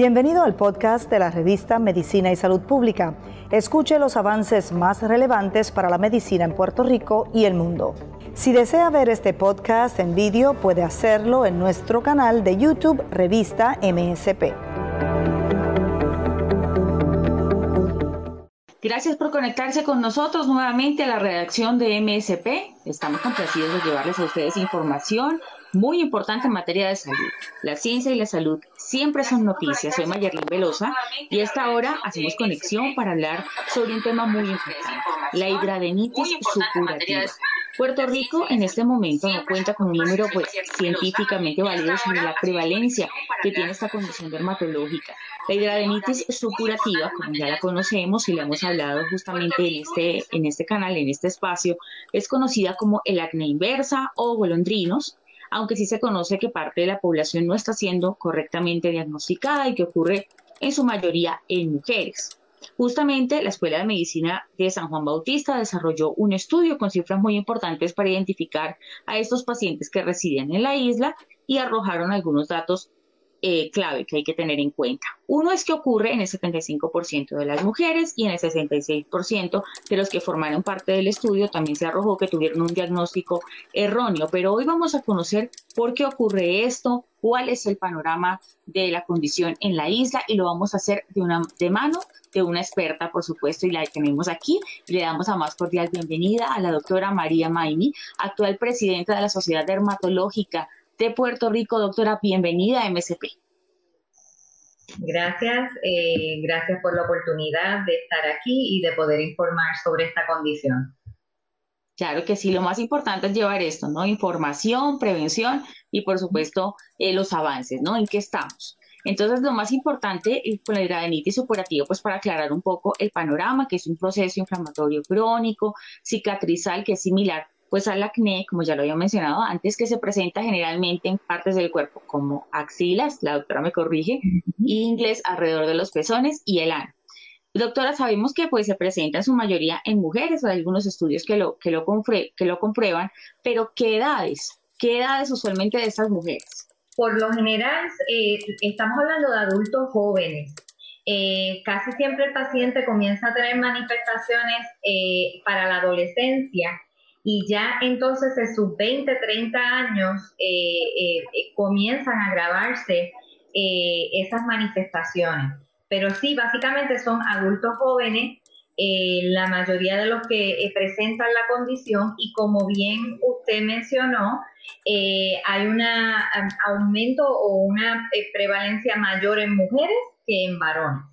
Bienvenido al podcast de la revista Medicina y Salud Pública. Escuche los avances más relevantes para la medicina en Puerto Rico y el mundo. Si desea ver este podcast en vídeo, puede hacerlo en nuestro canal de YouTube Revista MSP. Gracias por conectarse con nosotros nuevamente a la redacción de MSP. Estamos complacidos de llevarles a ustedes información muy importante en materia de salud. La ciencia y la salud siempre son noticias. Soy Mayerlin Velosa y a esta hora hacemos conexión para hablar sobre un tema muy importante, la hidradenitis supurativa. Puerto Rico en este momento no cuenta con un número pues, científicamente válido sobre la prevalencia que tiene esta condición dermatológica. La hidradenitis supurativa, como ya la conocemos y la hemos hablado justamente en este, en este canal, en este espacio, es conocida como el acné inversa o golondrinos, aunque sí se conoce que parte de la población no está siendo correctamente diagnosticada y que ocurre en su mayoría en mujeres. Justamente la Escuela de Medicina de San Juan Bautista desarrolló un estudio con cifras muy importantes para identificar a estos pacientes que residen en la isla y arrojaron algunos datos eh, clave que hay que tener en cuenta. Uno es que ocurre en el 75% de las mujeres y en el 66% de los que formaron parte del estudio también se arrojó que tuvieron un diagnóstico erróneo. Pero hoy vamos a conocer por qué ocurre esto, cuál es el panorama de la condición en la isla y lo vamos a hacer de, una, de mano de una experta, por supuesto, y la tenemos aquí. Le damos a más cordial bienvenida a la doctora María Maimi, actual presidenta de la Sociedad Dermatológica de Puerto Rico. Doctora, bienvenida a MSP. Gracias, eh, gracias por la oportunidad de estar aquí y de poder informar sobre esta condición. Claro que sí, lo más importante es llevar esto, ¿no? Información, prevención y por supuesto eh, los avances, ¿no? ¿En qué estamos? Entonces, lo más importante eh, con la hidradenitis supurativa, pues para aclarar un poco el panorama, que es un proceso inflamatorio crónico, cicatrizal, que es similar pues al acné, como ya lo había mencionado antes, que se presenta generalmente en partes del cuerpo como axilas, la doctora me corrige, y inglés alrededor de los pezones y el ano. Doctora, sabemos que pues se presenta en su mayoría en mujeres, hay algunos estudios que lo, que lo, que lo comprueban, pero ¿qué edades? ¿Qué edades usualmente de estas mujeres? Por lo general, eh, estamos hablando de adultos jóvenes. Eh, casi siempre el paciente comienza a tener manifestaciones eh, para la adolescencia y ya entonces en sus 20, 30 años eh, eh, comienzan a agravarse eh, esas manifestaciones. Pero sí, básicamente son adultos jóvenes, la mayoría de los que presentan la condición y como bien usted mencionó, hay un aumento o una prevalencia mayor en mujeres que en varones.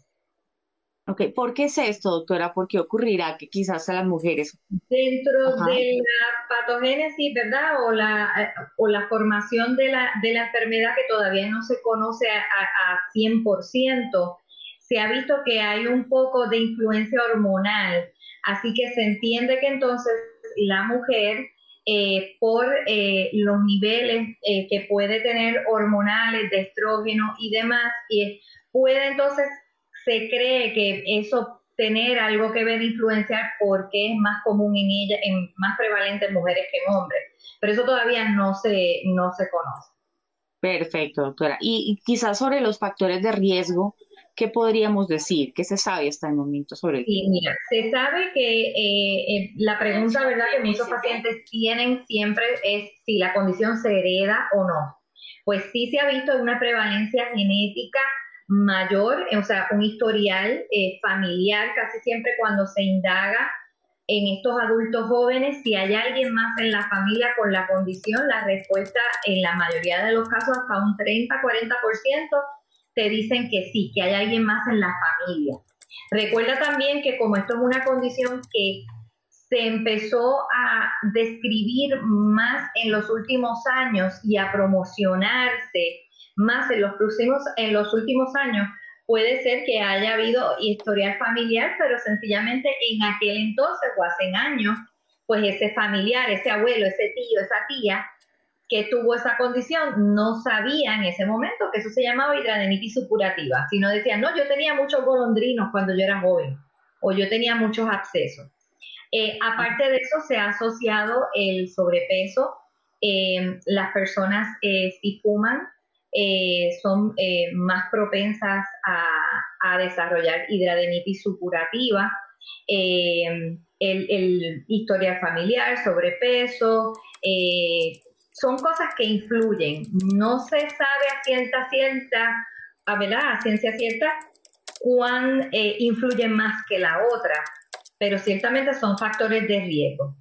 Ok, ¿por qué es esto, doctora? ¿Por qué ocurrirá que quizás a las mujeres? Dentro de la patogénesis, ¿verdad? O la, eh, o la formación de la, de la enfermedad que todavía no se conoce a, a 100%, se ha visto que hay un poco de influencia hormonal. Así que se entiende que entonces la mujer, eh, por eh, los niveles que puede tener hormonales, de estrógeno y demás, puede entonces se cree que eso tener algo que ver influenciar porque es más común en ella, en más prevalente en mujeres que en hombres. Pero eso todavía no se, no se conoce. Perfecto, doctora. Y, quizás sobre los factores de riesgo, ¿qué podríamos decir? ¿Qué se sabe hasta el momento sobre Sí, mira, se sabe que eh, eh, la pregunta, ¿verdad?, que muchos pacientes tienen siempre es si la condición se hereda o no. Pues sí se ha visto una prevalencia genética mayor, o sea, un historial eh, familiar, casi siempre cuando se indaga en estos adultos jóvenes, si hay alguien más en la familia con la condición, la respuesta en la mayoría de los casos, hasta un 30-40%, te dicen que sí, que hay alguien más en la familia. Recuerda también que como esto es una condición que se empezó a describir más en los últimos años y a promocionarse más en los próximos, en los últimos años, puede ser que haya habido historial familiar, pero sencillamente en aquel entonces o hace años, pues ese familiar, ese abuelo, ese tío, esa tía que tuvo esa condición no sabía en ese momento que eso se llamaba hidradenitis supurativa, sino decía, no, yo tenía muchos golondrinos cuando yo era joven o yo tenía muchos abscesos. Eh, aparte de eso, se ha asociado el sobrepeso. Eh, las personas eh, si fuman eh, son eh, más propensas a, desarrollar hidradenitis supurativa, el, el, historial familiar, sobrepeso, son cosas que influyen. No se sabe a ciencia cierta, a, ¿verdad? a ciencia cierta, cuán influyen más que la otra, pero ciertamente son factores de riesgo.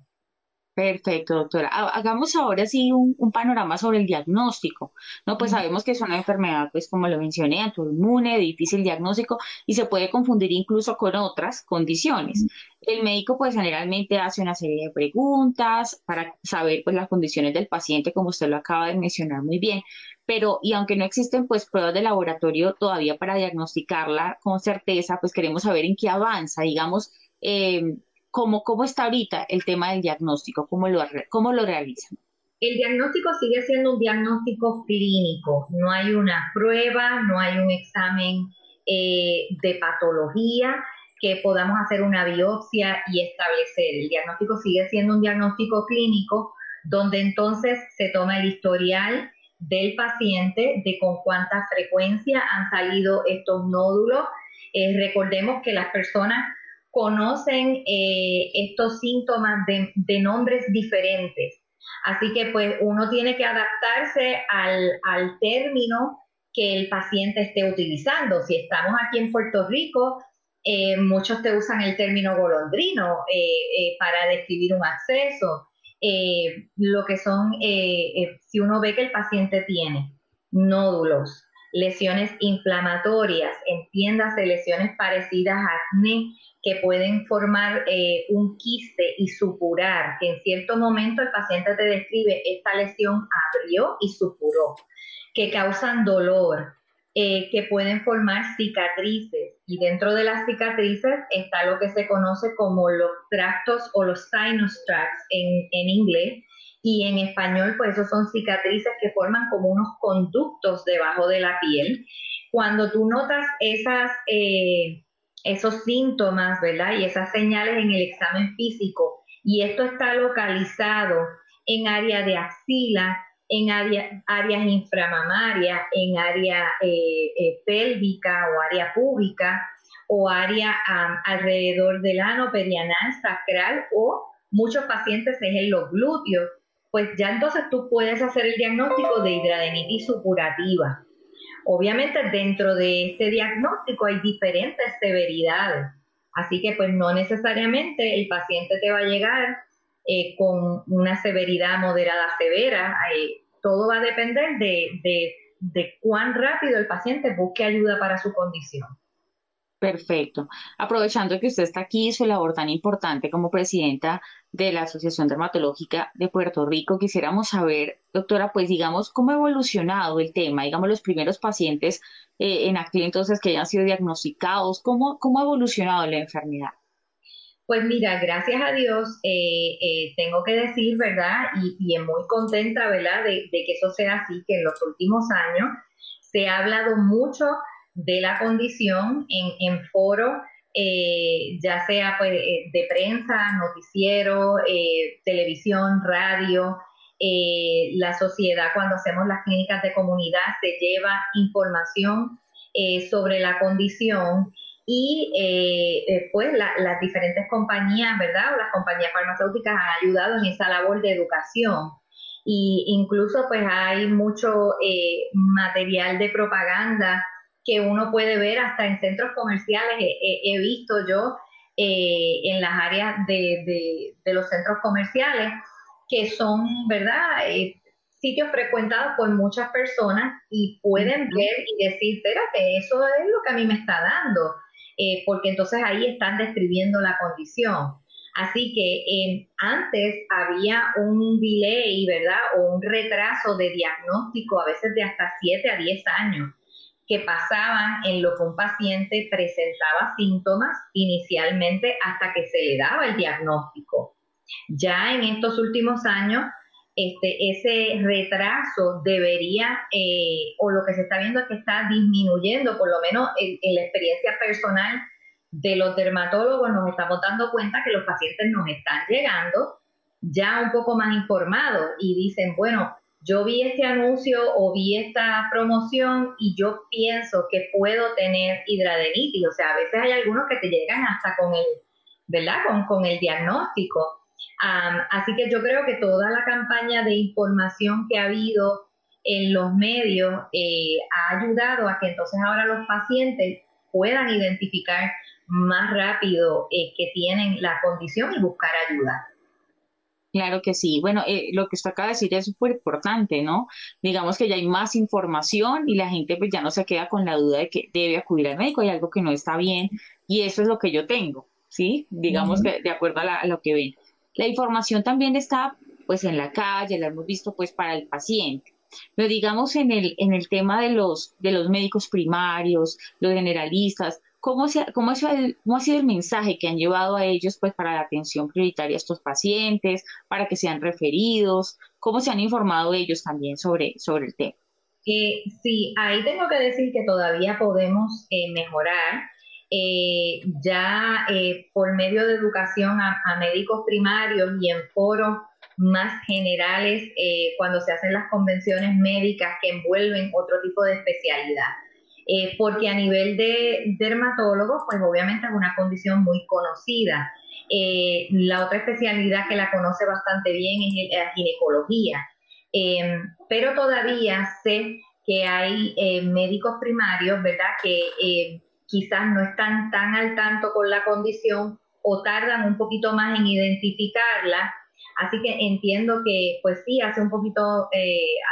Perfecto, doctora. Hagamos ahora sí un, panorama sobre el diagnóstico. No, pues sabemos que es una enfermedad, pues como lo mencioné, autoinmune, difícil diagnóstico y se puede confundir incluso con otras condiciones. El médico pues generalmente hace una serie de preguntas para saber pues las condiciones del paciente, como usted lo acaba de mencionar muy bien. Pero, y aunque no existen pues pruebas de laboratorio todavía para diagnosticarla con certeza, pues queremos saber en qué avanza, digamos, eh, ¿Cómo, ¿Cómo está ahorita el tema del diagnóstico? ¿Cómo lo, cómo lo realizan? El diagnóstico sigue siendo un diagnóstico clínico, no hay una prueba, no hay un examen eh, de patología que podamos hacer una biopsia y establecer. El diagnóstico sigue siendo un diagnóstico clínico donde entonces se toma el historial del paciente de con cuánta frecuencia han salido estos nódulos. Eh, recordemos que las personas conocen eh, estos síntomas de, nombres diferentes. Así que pues uno tiene que adaptarse al, término que el paciente esté utilizando. Si estamos aquí en Puerto Rico, eh, muchos te usan el término golondrino eh, para describir un acceso. lo que son, si uno ve que el paciente tiene nódulos, lesiones inflamatorias, entiéndase lesiones parecidas a acné, que pueden formar eh, un quiste y supurar, que en cierto momento el paciente te describe esta lesión abrió y supuró, que causan dolor, eh, que pueden formar cicatrices y dentro de las cicatrices está lo que se conoce como los tractos o los sinus tracts en, en inglés y en español pues esos son cicatrices que forman como unos conductos debajo de la piel. Cuando tú notas esas... Eh, esos síntomas, ¿verdad? Y esas señales en el examen físico. Y esto está localizado en área de axila, en área, áreas inframamarias, en área eh, eh, pélvica o área pública o área alrededor del ano perianal, sacral o muchos pacientes es en los glúteos, pues ya entonces tú puedes hacer el diagnóstico de hidradenitis supurativa. Obviamente dentro de ese diagnóstico hay diferentes severidades, así que pues no necesariamente el paciente te va a llegar eh, con una severidad moderada severa, eh, todo va a depender de, de cuán rápido el paciente busque ayuda para su condición. Perfecto. Aprovechando que usted está aquí y su labor tan importante como presidenta de la Asociación Dermatológica de Puerto Rico, quisiéramos saber, doctora, pues digamos, cómo ha evolucionado el tema, digamos, los primeros pacientes eh, en aquel entonces que hayan sido diagnosticados, cómo, cómo ha evolucionado la enfermedad. Pues mira, gracias a Dios, eh, eh, tengo que decir, ¿verdad? Y, y muy contenta, ¿verdad? De que eso sea así, que en los últimos años se ha hablado mucho de la condición en, en foro, eh, ya sea pues, eh, de prensa, noticiero, eh, televisión, radio. la sociedad cuando hacemos las clínicas de comunidad se lleva información sobre la condición y pues las diferentes compañías, ¿verdad? Las compañías farmacéuticas han ayudado en esa labor de educación. Y incluso pues hay mucho material de propaganda que uno puede ver hasta en centros comerciales. He, visto yo eh, en las áreas de, los centros comerciales que son, ¿verdad? Eh, sitios frecuentados por muchas personas y pueden ver y decir, espérate, eso es lo que a mí me está dando, eh, porque entonces ahí están describiendo la condición. Así que antes había un delay, ¿verdad? O un retraso de diagnóstico, a veces de hasta 7 a 10 años que pasaban en lo que un paciente presentaba síntomas inicialmente hasta que se le daba el diagnóstico. Ya en estos últimos años, este, ese retraso debería, eh, o lo que se está viendo es que está disminuyendo, por lo menos en, en la experiencia personal de los dermatólogos, nos estamos dando cuenta que los pacientes nos están llegando ya un poco más informados y dicen, bueno, yo vi este anuncio o vi esta promoción y yo pienso que puedo tener hidradenitis. O sea, a veces hay algunos que te llegan hasta con el, ¿verdad? Con, con el diagnóstico. así que yo creo que toda la campaña de información que ha habido en los medios eh, ha ayudado a que entonces ahora los pacientes puedan identificar más rápido eh, que tienen la condición y buscar ayuda. Claro que sí. Bueno, eh, lo que usted acaba de decir es súper importante, ¿no? Digamos que ya hay más información y la gente pues ya no se queda con la duda de que debe acudir al médico, hay algo que no está bien y eso es lo que yo tengo, ¿sí? Digamos que de acuerdo a, lo que ven. La información también está pues en la calle, la hemos visto pues para el paciente. Pero digamos en el, en el tema de los, de los médicos primarios, los generalistas, ¿Cómo, ha sido el mensaje que han llevado a ellos pues, para la atención prioritaria a estos pacientes, para que sean referidos? ¿Cómo se han informado ellos también sobre, sobre el tema? Eh, sí, ahí tengo que decir que todavía podemos eh, mejorar. Eh, ya por medio de educación a, a, médicos primarios y en foros más generales, cuando se hacen las convenciones médicas que envuelven otro tipo de especialidad. Eh, porque a nivel de dermatólogos, pues obviamente es una condición muy conocida. Eh, la otra especialidad que la conoce bastante bien es la ginecología, em, pero todavía sé que hay eh, médicos primarios, ¿verdad?, que quizás no están tan al tanto con la condición o tardan un poquito más en identificarla. Así que entiendo que, pues sí, hace un poquito,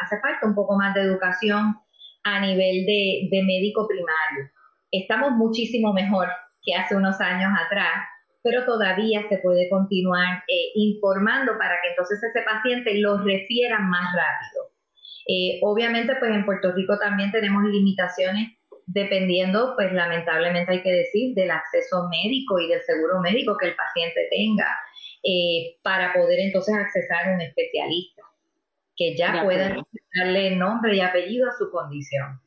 hace falta un poco más de educación a nivel de, médico primario. Estamos muchísimo mejor que hace unos años atrás, pero todavía se puede continuar eh, informando para que entonces ese paciente lo refiera más rápido. Eh, obviamente, pues en Puerto Rico también tenemos limitaciones dependiendo, pues lamentablemente hay que decir, del acceso médico y del seguro médico que el paciente tenga eh, para poder entonces accesar a un especialista que ya puedan darle nombre y apellido a su condición.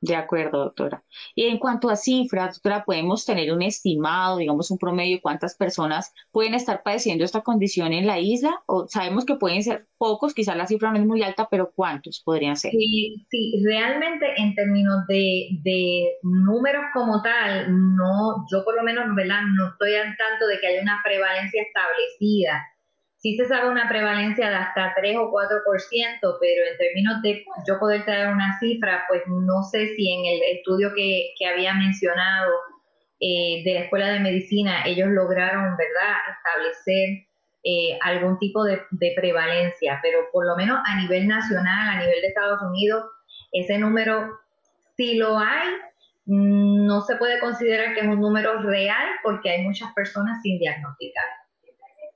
De acuerdo, doctora. Y en cuanto a cifras, doctora, podemos tener un estimado, digamos un promedio de cuántas personas pueden estar padeciendo esta condición en la isla, o sabemos que pueden ser pocos, quizás la cifra no es muy alta, pero ¿cuántos podrían ser? Sí, sí realmente en términos de, de números como tal, no, yo por lo menos ¿verdad? no estoy al tanto de que haya una prevalencia establecida sí se sabe una prevalencia de hasta 3 o 4%, pero en términos de yo poder traer una cifra, pues no sé si en el estudio que, había mencionado eh, de la Escuela de Medicina, ellos lograron, ¿verdad?, establecer eh, algún tipo de, de, prevalencia, pero por lo menos a nivel nacional, a nivel de Estados Unidos, ese número, si lo hay, no se puede considerar que es un número real porque hay muchas personas sin diagnosticar.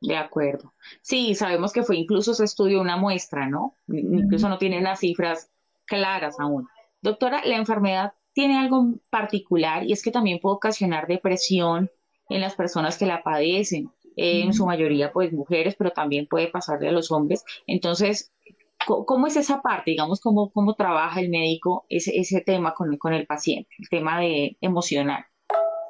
De acuerdo. Sí, sabemos que fue incluso se estudió una muestra, ¿no? Incluso no tiene las cifras claras aún. Doctora, la enfermedad tiene algo particular y es que también puede ocasionar depresión en las personas que la padecen, en su mayoría pues mujeres, pero también puede pasarle a los hombres. Entonces, ¿cómo es esa parte? Digamos, ¿cómo, cómo trabaja el médico ese, ese tema con, con el paciente, el tema de emocional?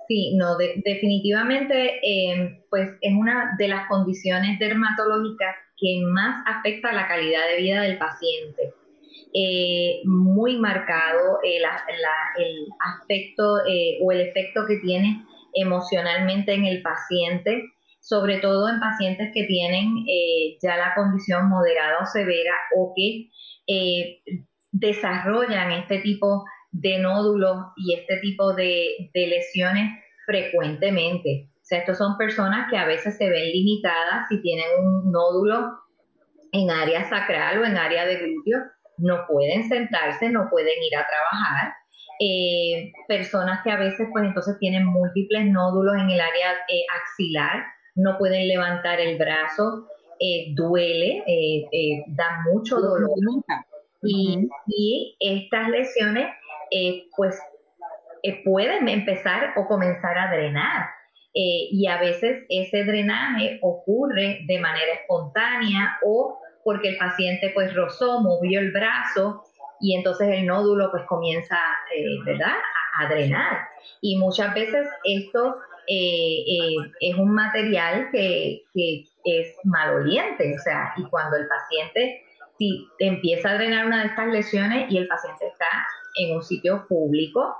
Sí, no, definitivamente, em, pues es una de las condiciones dermatológicas que más afecta la calidad de vida del paciente. Eh, muy marcado el, aspecto eh, o el efecto que tiene emocionalmente en el paciente, sobre todo en pacientes que tienen eh, ya la condición moderada o severa o que desarrollan este tipo de nódulos y este tipo de, de lesiones frecuentemente. O sea, estos son personas que a veces se ven limitadas si tienen un nódulo en área sacral o en área de glúteo, no pueden sentarse, no pueden ir a trabajar. Eh, personas que a veces pues entonces tienen múltiples nódulos en el área eh, axilar, no pueden levantar el brazo, eh, duele, da mucho dolor. Y, y estas lesiones pues eh, pueden empezar o comenzar a drenar. Eh, y a veces ese drenaje ocurre de manera espontánea o porque el paciente pues rozó, movió el brazo y entonces el nódulo pues comienza, eh, ¿verdad?, a, drenar. Y muchas veces esto es un material que, que, es maloliente, o sea, y cuando el paciente si empieza a drenar una de estas lesiones y el paciente está en un sitio público,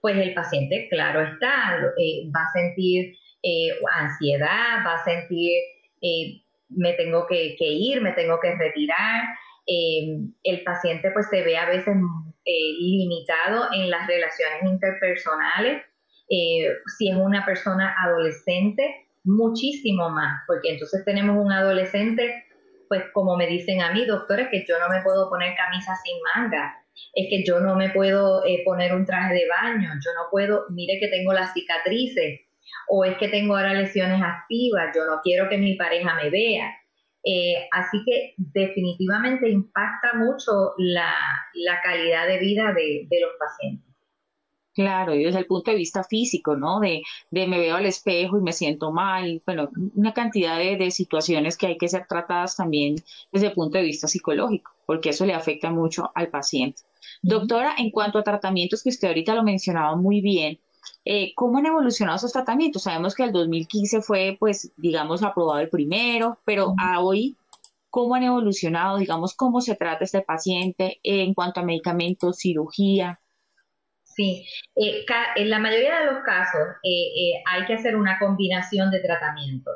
pues el paciente, claro está, eh, va a sentir eh, ansiedad, va a sentir, eh, me tengo que, ir, me tengo que retirar. el paciente pues se ve a veces limitado en las relaciones interpersonales. si es una persona adolescente, muchísimo más, porque entonces tenemos un adolescente, pues como me dicen a mí, doctores, que yo no me puedo poner camisa sin manga, es que yo no me puedo eh, poner un traje de baño, yo no puedo, mire que tengo las cicatrices, o es que tengo ahora lesiones activas, yo no quiero que mi pareja me vea. Eh, así que definitivamente impacta mucho la, calidad de vida de los pacientes. Claro, y desde el punto de vista físico, ¿no? De, de me veo al espejo y me siento mal, bueno, una cantidad de, de, situaciones que hay que ser tratadas también desde el punto de vista psicológico, porque eso le afecta mucho al paciente. Doctora, en cuanto a tratamientos que usted ahorita lo mencionaba muy bien, eh, ¿cómo han evolucionado esos tratamientos? Sabemos que el 2015 fue, pues, digamos, aprobado el primero, pero a hoy, ¿cómo han evolucionado? Digamos, ¿cómo se trata este paciente en cuanto a medicamentos, cirugía? Sí, eh, en la mayoría de los casos eh, eh, hay que hacer una combinación de tratamientos.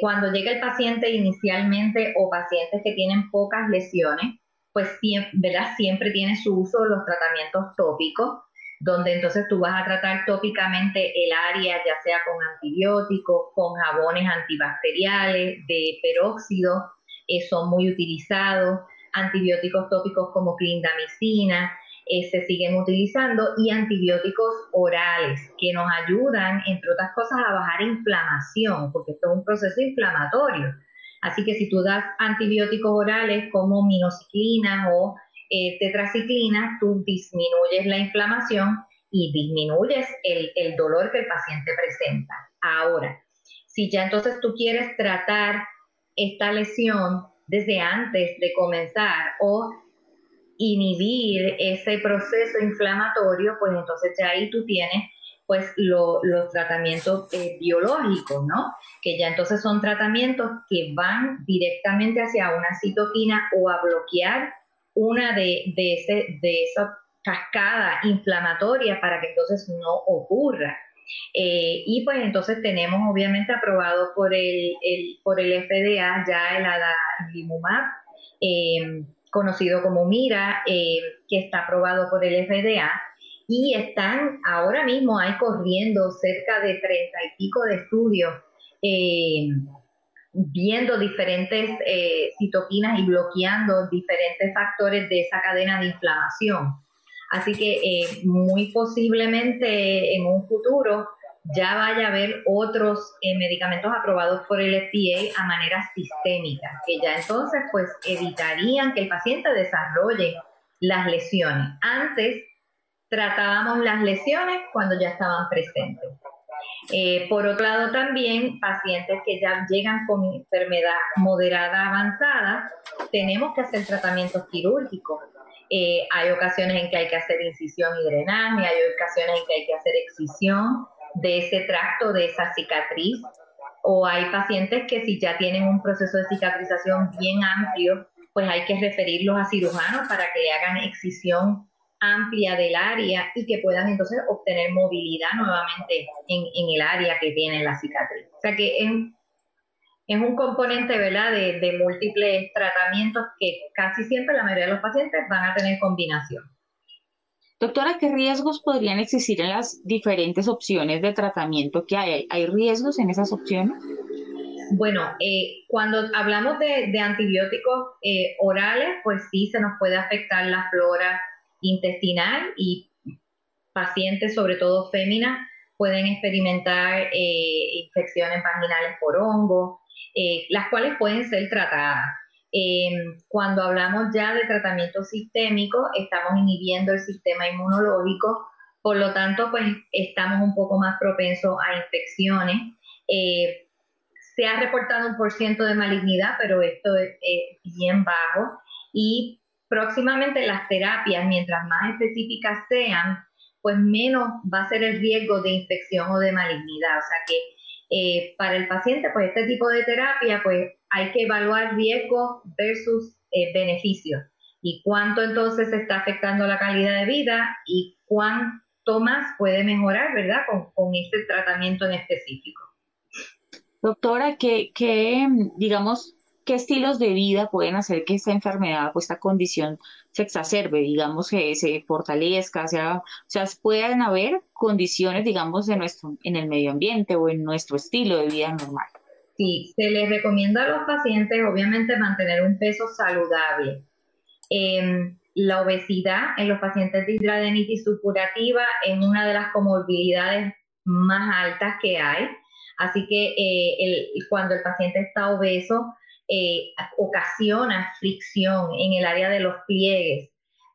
cuando llega el paciente inicialmente o pacientes que tienen pocas lesiones, pues ¿verdad? siempre tiene su uso los tratamientos tópicos, donde entonces tú vas a tratar tópicamente el área, ya sea con antibióticos, con jabones antibacteriales, de peróxido, son muy utilizados, antibióticos tópicos como clindamicina, eh, se siguen utilizando y antibióticos orales que nos ayudan, entre otras cosas, a bajar inflamación, porque esto es un proceso inflamatorio. Así que si tú das antibióticos orales como minociclina o eh, tetraciclina, tú disminuyes la inflamación y disminuyes el, el dolor que el paciente presenta. Ahora, si ya entonces tú quieres tratar esta lesión desde antes de comenzar o inhibir ese proceso inflamatorio, pues entonces ya ahí tú tienes pues los tratamientos eh, biológicos, ¿no? Que ya entonces son tratamientos que van directamente hacia una citoquina o a bloquear una de, de, ese, de esa cascada inflamatoria para que entonces no ocurra. Eh, y pues entonces tenemos obviamente aprobado por el, por el FDA ya el adalimumab, eh, conocido como MIRA, eh, que está aprobado por el FDA, y están ahora mismo ahí corriendo cerca de treinta y pico de estudios, eh, viendo diferentes eh, citoquinas y bloqueando diferentes factores de esa cadena de inflamación. Así que muy posiblemente en un futuro ya vaya a haber otros eh, medicamentos aprobados por el FDA a manera sistémica, que ya entonces pues evitarían que el paciente desarrolle las lesiones. Antes tratábamos las lesiones cuando ya estaban presentes. Eh, por otro lado, también pacientes que ya llegan con enfermedad moderada avanzada, tenemos que hacer tratamientos quirúrgicos. Eh, hay ocasiones en que hay que hacer incisión y drenaje, hay ocasiones en que hay que hacer excisión, de ese tracto, de esa cicatriz. O hay pacientes que si ya tienen un proceso de cicatrización bien amplio, pues hay que referirlos a cirujanos para que le hagan excisión amplia del área y que puedan entonces obtener movilidad nuevamente en, el área que tiene la cicatriz. O sea que es, es un componente ¿verdad? De, de múltiples tratamientos que casi siempre la mayoría de los pacientes van a tener combinación. Doctora, ¿qué riesgos podrían existir en las diferentes opciones de tratamiento que hay? ¿Hay riesgos en esas opciones? Bueno, eh, cuando hablamos de, antibióticos eh, orales, pues sí se nos puede afectar la flora intestinal y pacientes, sobre todo féminas, pueden experimentar eh, infecciones vaginales por hongo, las cuales pueden ser tratadas. Em, cuando hablamos ya de tratamiento sistémico, estamos inhibiendo el sistema inmunológico, por lo tanto, pues estamos un poco más propensos a infecciones. Eh, se ha reportado un por ciento de malignidad, pero esto es, bien bajo. Y próximamente las terapias, mientras más específicas sean, pues menos va a ser el riesgo de infección o de malignidad. O sea que eh, para el paciente, pues este tipo de terapia, pues hay que evaluar riesgo versus eh, y cuánto entonces está afectando la calidad de vida y cuánto más puede mejorar, ¿verdad? Con, con este tratamiento en específico. Doctora, ¿qué, qué, digamos, qué estilos de vida pueden hacer que esta enfermedad o esta condición se exacerbe, digamos, que se fortalezca, sea, o sea, puedan haber condiciones, digamos, de nuestro, en el medio ambiente o en nuestro estilo de vida normal? Sí, se les recomienda a los pacientes, obviamente, mantener un peso saludable. Em, la obesidad en los pacientes de hidradenitis supurativa es una de las comorbilidades más altas que hay. Así que eh, cuando el paciente está obeso, eh, ocasiona fricción en el área de los pliegues.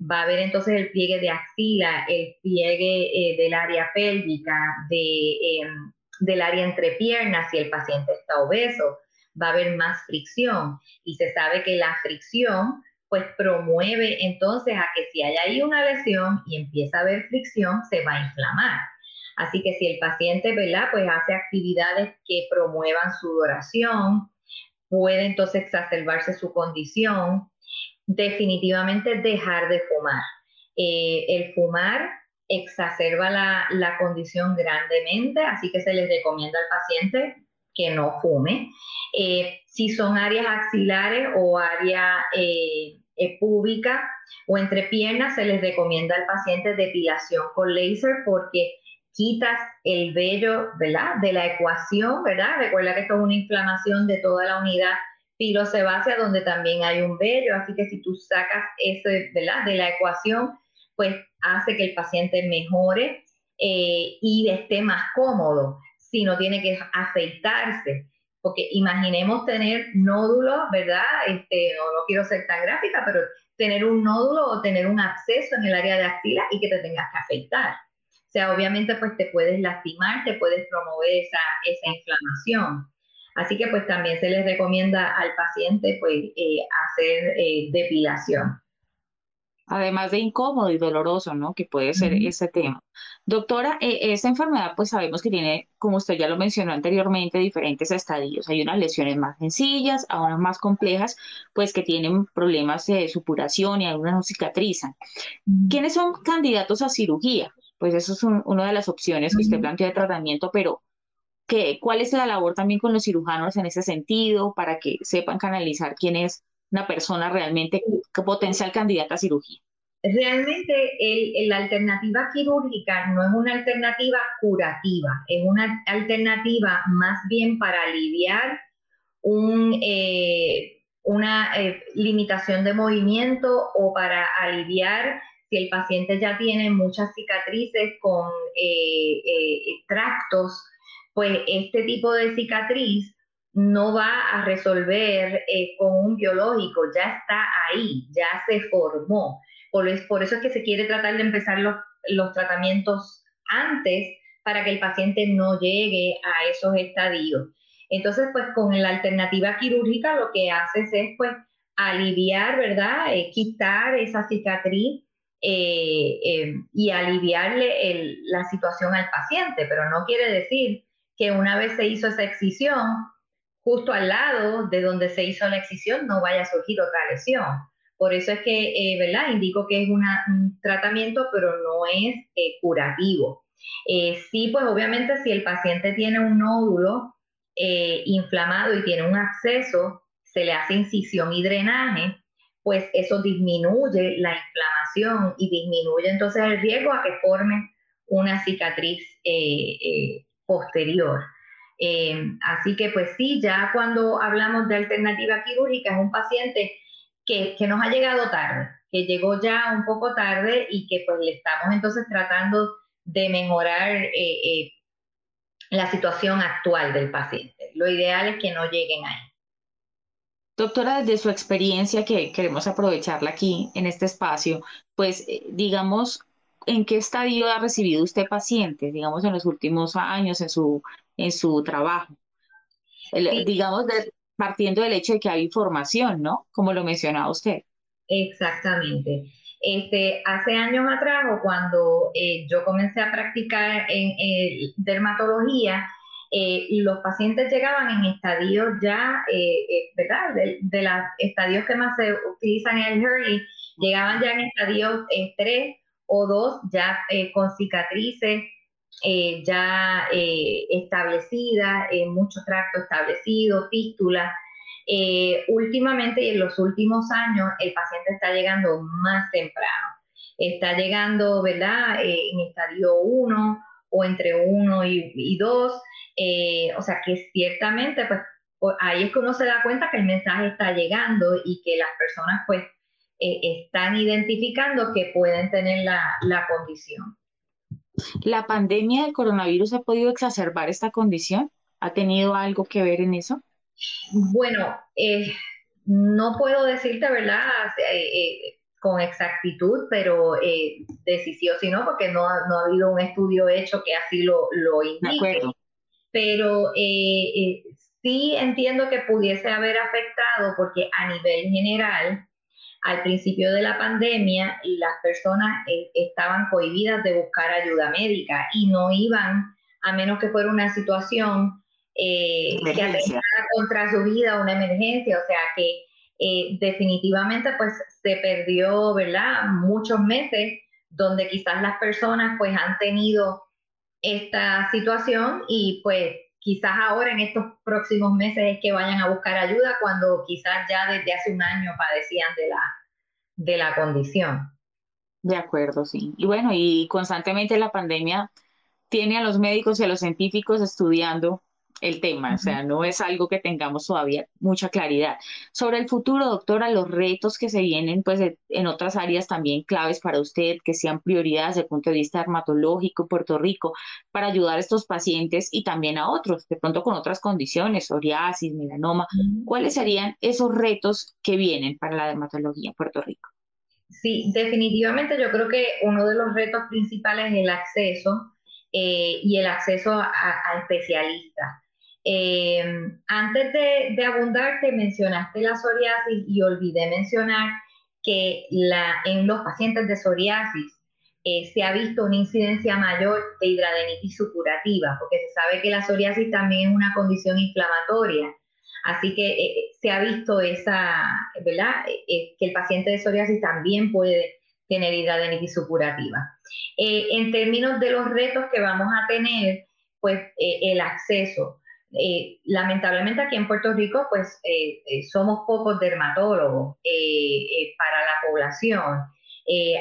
Va a haber entonces el pliegue de axila, el pliegue eh, del área pélvica, de, em, del área entre piernas si el paciente está obeso. Va a haber más fricción y se sabe que la fricción pues promueve entonces a que si hay ahí una lesión y empieza a haber fricción, se va a inflamar. Así que si el paciente, ¿verdad? Pues hace actividades que promuevan sudoración, puede entonces exacerbarse su condición. Definitivamente dejar de fumar. Eh, el fumar exacerba la, la, condición grandemente, así que se les recomienda al paciente que no fume. Eh, si son áreas axilares o área eh, eh, pública o entre piernas, se les recomienda al paciente depilación con láser porque quitas el vello, ¿verdad? De la ecuación, ¿verdad? Recuerda que esto es una inflamación de toda la unidad pilosebácea donde también hay un vello, así que si tú sacas ese, ¿verdad? De la ecuación, pues hace que el paciente mejore eh, y esté más cómodo si no tiene que afeitarse porque imaginemos tener nódulos, ¿verdad? Este, no, no quiero ser tan gráfica, pero tener un nódulo o tener un absceso en el área de axila y que te tengas que afeitar. O sea, obviamente pues te puedes lastimar, te puedes promover esa, esa inflamación. Así que pues también se les recomienda al paciente pues eh, hacer eh, depilación además de incómodo y doloroso, ¿no? Que puede ser ese tema. Doctora, eh, esta enfermedad, pues sabemos que tiene, como usted ya lo mencionó anteriormente, diferentes estadios. Hay unas lesiones más sencillas, a unas más complejas, pues que tienen problemas de supuración y algunas no cicatrizan. ¿Quiénes son candidatos a cirugía? Pues eso es una de las opciones que usted plantea de tratamiento, pero ¿qué, ¿cuál es la labor también con los cirujanos en ese sentido para que sepan canalizar quién es una persona realmente potencial candidata a cirugía. Realmente la alternativa quirúrgica no es una alternativa curativa, es una alternativa más bien para aliviar un, eh, una eh, limitación de movimiento o para aliviar si el paciente ya tiene muchas cicatrices con eh, tractos, pues este tipo de cicatriz no va a resolver eh, con un biológico, ya está ahí, ya se formó. Por, por eso es que se quiere tratar de empezar los, los tratamientos antes para que el paciente no llegue a esos estadios. Entonces, pues con la alternativa quirúrgica lo que haces es pues aliviar, ¿verdad? Eh, quitar esa cicatriz eh, y aliviarle la situación al paciente, pero no quiere decir que una vez se hizo esa excisión, justo al lado de donde se hizo la excisión no vaya a surgir otra lesión. Por eso es que, eh, ¿verdad? Indico que es un tratamiento, pero no es eh, curativo. Eh, sí, pues obviamente si el paciente tiene un nódulo inflamado y tiene un absceso, se le hace incisión y drenaje, pues eso disminuye la inflamación y disminuye entonces el riesgo a que forme una cicatriz posterior. Eh, así que pues sí, ya cuando hablamos de alternativa quirúrgica es un paciente que, nos ha llegado tarde, que llegó ya un poco tarde y que pues le estamos entonces tratando de mejorar eh, eh, la situación actual del paciente. Lo ideal es que no lleguen ahí. Doctora, desde su experiencia que queremos aprovecharla aquí en este espacio, pues digamos, ¿en qué estadio ha recibido usted pacientes, digamos, en los últimos años en su en su trabajo. Digamos, partiendo del hecho de que hay información, ¿no? Como lo mencionaba usted. Exactamente. Este, hace años atrás, o cuando eh, yo comencé a practicar en dermatología, eh, los pacientes llegaban en estadios ya, eh, eh, ¿verdad? De, los estadios que más se utilizan en el Hurley, llegaban ya en estadios 3 o 2, ya con cicatrices ya establecidas, mucho tracto establecido, fístulas. últimamente y en los últimos años el paciente está llegando más temprano. Está llegando, ¿verdad? en estadio 1 o entre 1 y 2 eh, o sea que ciertamente, pues ahí es que uno se da cuenta que el mensaje está llegando y que las personas pues eh, están identificando que pueden tener la, la, condición. ¿La pandemia del coronavirus ha podido exacerbar esta condición? ¿Ha tenido algo que ver en eso? Bueno, eh, no puedo decirte, ¿verdad? con exactitud, pero eh, de si sí o si no, porque no, no, ha habido un estudio hecho que así lo, lo indique pero eh, eh, sí entiendo que pudiese haber afectado porque a nivel general, al principio de la pandemia, las personas eh, estaban cohibidas de buscar ayuda médica y no iban, a menos que fuera una situación que atentara contra su vida, una emergencia, o sea que definitivamente pues se perdió, ¿verdad? Muchos meses donde quizás las personas pues han tenido esta situación y pues quizás ahora en estos próximos meses es que vayan a buscar ayuda cuando quizás ya desde hace un año padecían de la, de la condición. De acuerdo, sí. Y bueno, y constantemente la pandemia tiene a los médicos y a los científicos estudiando el tema, o sea, no es algo que tengamos todavía mucha claridad. Sobre el futuro, doctora, los retos que se vienen, pues en otras áreas también claves para usted, que sean prioridades desde el punto de vista dermatológico, Puerto Rico, para ayudar a estos pacientes y también a otros, de pronto con otras condiciones, psoriasis, melanoma, ¿cuáles serían esos retos que vienen para la dermatología en Puerto Rico? Sí, definitivamente yo creo que uno de los retos principales es el acceso eh, y el acceso a, a especialistas. Eh, antes de, abundar, te mencionaste la psoriasis y olvidé mencionar que en los pacientes de psoriasis eh, se ha visto una incidencia mayor de hidradenitis supurativa, porque se sabe que la psoriasis también es una condición inflamatoria. Así que eh, se ha visto esa, ¿verdad? que el paciente de psoriasis también puede tener hidradenitis supurativa. en términos de los retos que vamos a tener, pues el acceso. Eh, lamentablemente aquí en Puerto Rico, pues eh, eh, somos pocos dermatólogos para la población.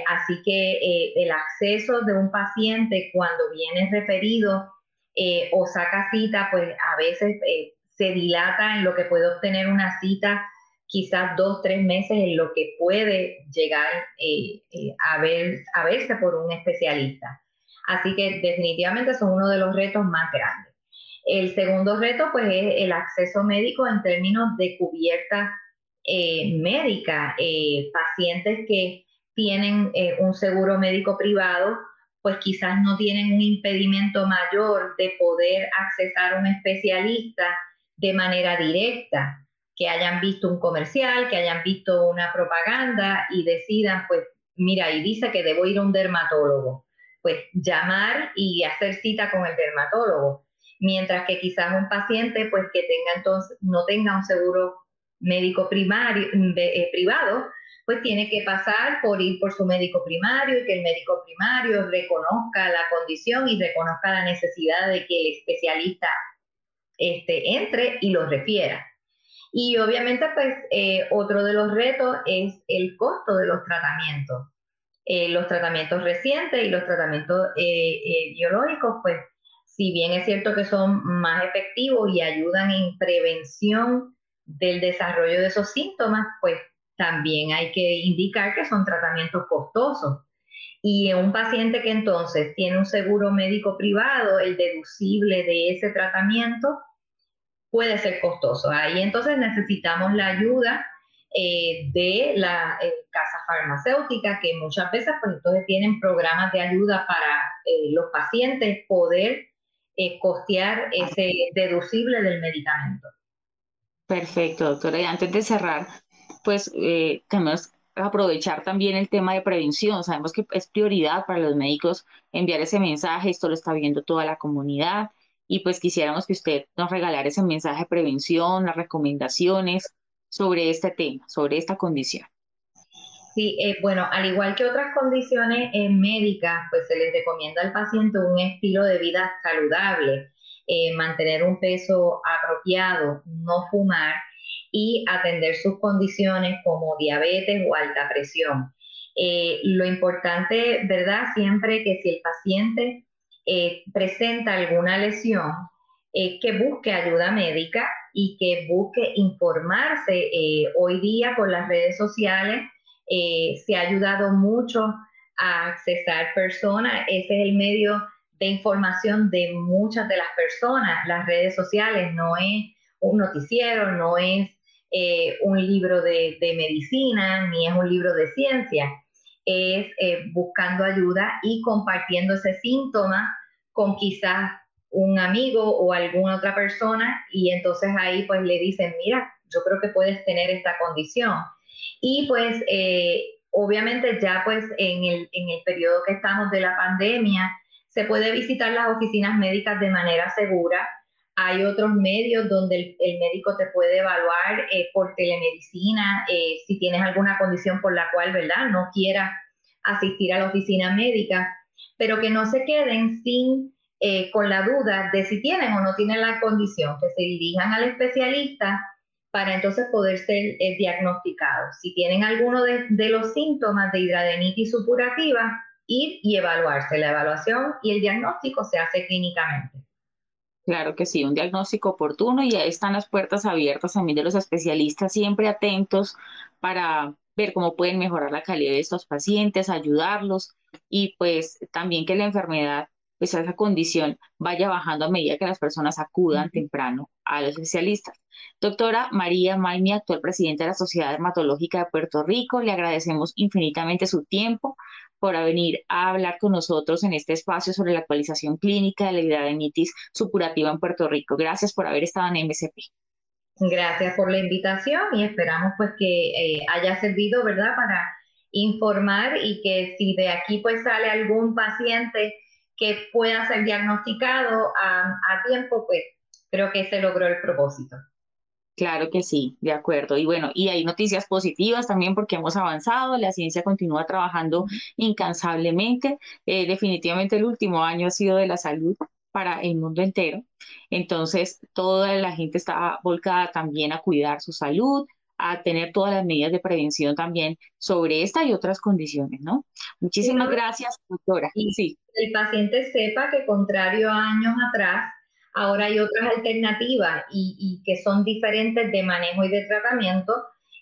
así que el acceso de un paciente cuando viene referido o saca cita, pues a veces se dilata en lo que puede obtener una cita quizás dos, tres meses en lo que puede llegar a, ver, a verse por un especialista. Así que definitivamente son uno de los retos más grandes. El segundo reto, pues, es el acceso médico en términos de cubierta eh, médica. Eh, pacientes que tienen eh, un seguro médico privado, pues quizás no tienen un impedimento mayor de poder accesar a un especialista de manera directa, que hayan visto un comercial, que hayan visto una propaganda y decidan, pues, mira, y dice que debo ir a un dermatólogo. Pues llamar y hacer cita con el dermatólogo mientras que quizás un paciente pues que tenga entonces no tenga un seguro médico primario eh, privado pues tiene que pasar por ir por su médico primario y que el médico primario reconozca la condición y reconozca la necesidad de que el especialista este, entre y lo refiera. Y obviamente, pues, eh, otro de los retos es el costo de los tratamientos. Eh, los tratamientos recientes y los tratamientos biológicos, pues, si bien es cierto que son más efectivos y ayudan en prevención del desarrollo de esos síntomas, pues también hay que indicar que son tratamientos costosos. Y en un paciente que entonces tiene un seguro médico privado, el deducible de ese tratamiento puede ser costoso. Ahí entonces necesitamos la ayuda eh, de la eh, casa farmacéutica, que muchas veces pues entonces tienen programas de ayuda para eh, los pacientes poder eh, costear ese deducible del medicamento. Perfecto, doctora. Y antes de cerrar, pues eh, tenemos que aprovechar también el tema de prevención. Sabemos que es prioridad para los médicos enviar ese mensaje, esto lo está viendo toda la comunidad y pues quisiéramos que usted nos regalara ese mensaje de prevención, las recomendaciones sobre este tema, sobre esta condición. Sí, eh, bueno, al igual que otras condiciones eh, médicas, pues se les recomienda al paciente un estilo de vida saludable, eh, mantener un peso apropiado, no fumar y atender sus condiciones como diabetes o alta presión. lo importante, ¿verdad? Siempre que si el paciente presenta alguna lesión, que busque ayuda médica y que busque informarse hoy día con las redes sociales eh, se ha ayudado mucho a accesar personas. Ese es el medio de información de muchas de las personas. Las redes sociales no es un noticiero, no es eh, un libro de, medicina, ni es un libro de ciencia. Es eh, buscando ayuda y compartiendo ese síntoma con quizás un amigo o alguna otra persona y entonces ahí pues le dicen, mira, yo creo que puedes tener esta condición. Y pues eh, obviamente ya pues en el, en el periodo que estamos de la pandemia, se puede visitar las oficinas médicas de manera segura. Hay otros medios donde el, médico te puede evaluar eh, por telemedicina eh, si tienes alguna condición por la cual, ¿verdad? No quieras asistir a la oficina médica, pero que no se queden sin con la duda de si tienen o no tienen la condición, que se dirijan al especialista para entonces poder ser eh, diagnosticados. Si tienen alguno de, los síntomas de hidradenitis supurativa, ir y evaluarse. La evaluación y el diagnóstico se hace clínicamente. Claro que sí, un diagnóstico oportuno y ahí están las puertas abiertas también de los especialistas, siempre atentos para ver cómo pueden mejorar la calidad de estos pacientes, ayudarlos y pues también que la enfermedad pues esa condición vaya bajando a medida que las personas acudan temprano a los especialistas. Doctora María Maimi, actual presidenta de la Sociedad Dermatológica de Puerto Rico, le agradecemos infinitamente su tiempo por venir a hablar con nosotros en este espacio sobre la actualización clínica de la hidradenitis supurativa en Puerto Rico. Gracias por haber estado en MSP. Gracias por la invitación y esperamos pues que eh, haya servido, ¿verdad?, para informar y que si de aquí pues sale algún paciente que pueda ser diagnosticado a, tiempo, pues creo que se logró el propósito. Claro que sí, de acuerdo. Y bueno, y hay noticias positivas también porque hemos avanzado, la ciencia continúa trabajando incansablemente. Eh, definitivamente el último año ha sido de la salud para el mundo entero. Entonces, toda la gente está volcada también a cuidar su salud, a tener todas las medidas de prevención también sobre esta y otras condiciones, ¿no? Muchísimas gracias, doctora. Y sí. el paciente sepa que contrario a años atrás, ahora hay otras alternativas y, y que son diferentes de manejo y de tratamiento.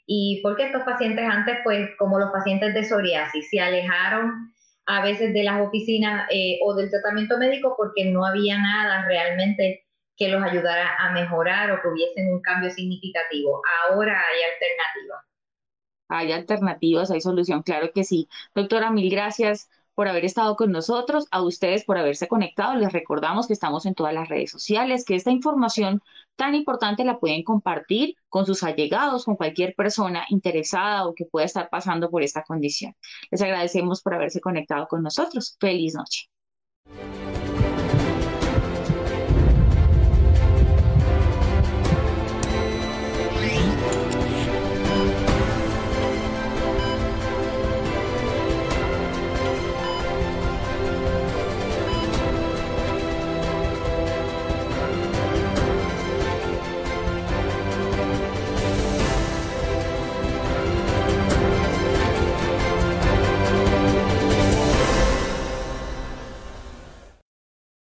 Y porque estos pacientes antes, pues como los pacientes de psoriasis, se alejaron a veces de las oficinas eh, o del tratamiento médico porque no había nada realmente que los ayudara a mejorar o que hubiesen un cambio significativo. Ahora hay alternativas. Hay alternativas, hay solución, claro que sí. Doctora, mil gracias por haber estado con nosotros, a ustedes por haberse conectado. Les recordamos que estamos en todas las redes sociales, que esta información tan importante la pueden compartir con sus allegados, con cualquier persona interesada o que pueda estar pasando por esta condición. Les agradecemos por haberse conectado con nosotros. Feliz noche.